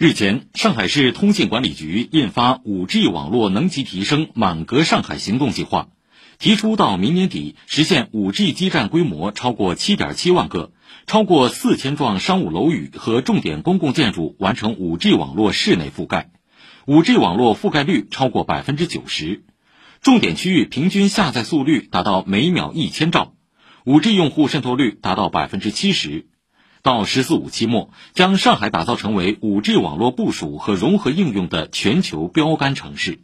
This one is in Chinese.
日前，上海市通信管理局印发《五 G 网络能级提升满格上海行动计划》，提出到明年底实现五 G 基站规模超过七点七万个，超过四千幢商务楼宇和重点公共建筑完成五 G 网络室内覆盖，五 G 网络覆盖率超过百分之九十，重点区域平均下载速率达到每秒一千兆，五 G 用户渗透率达到百分之七十。到“十四五”期末，将上海打造成为 5G 网络部署和融合应用的全球标杆城市。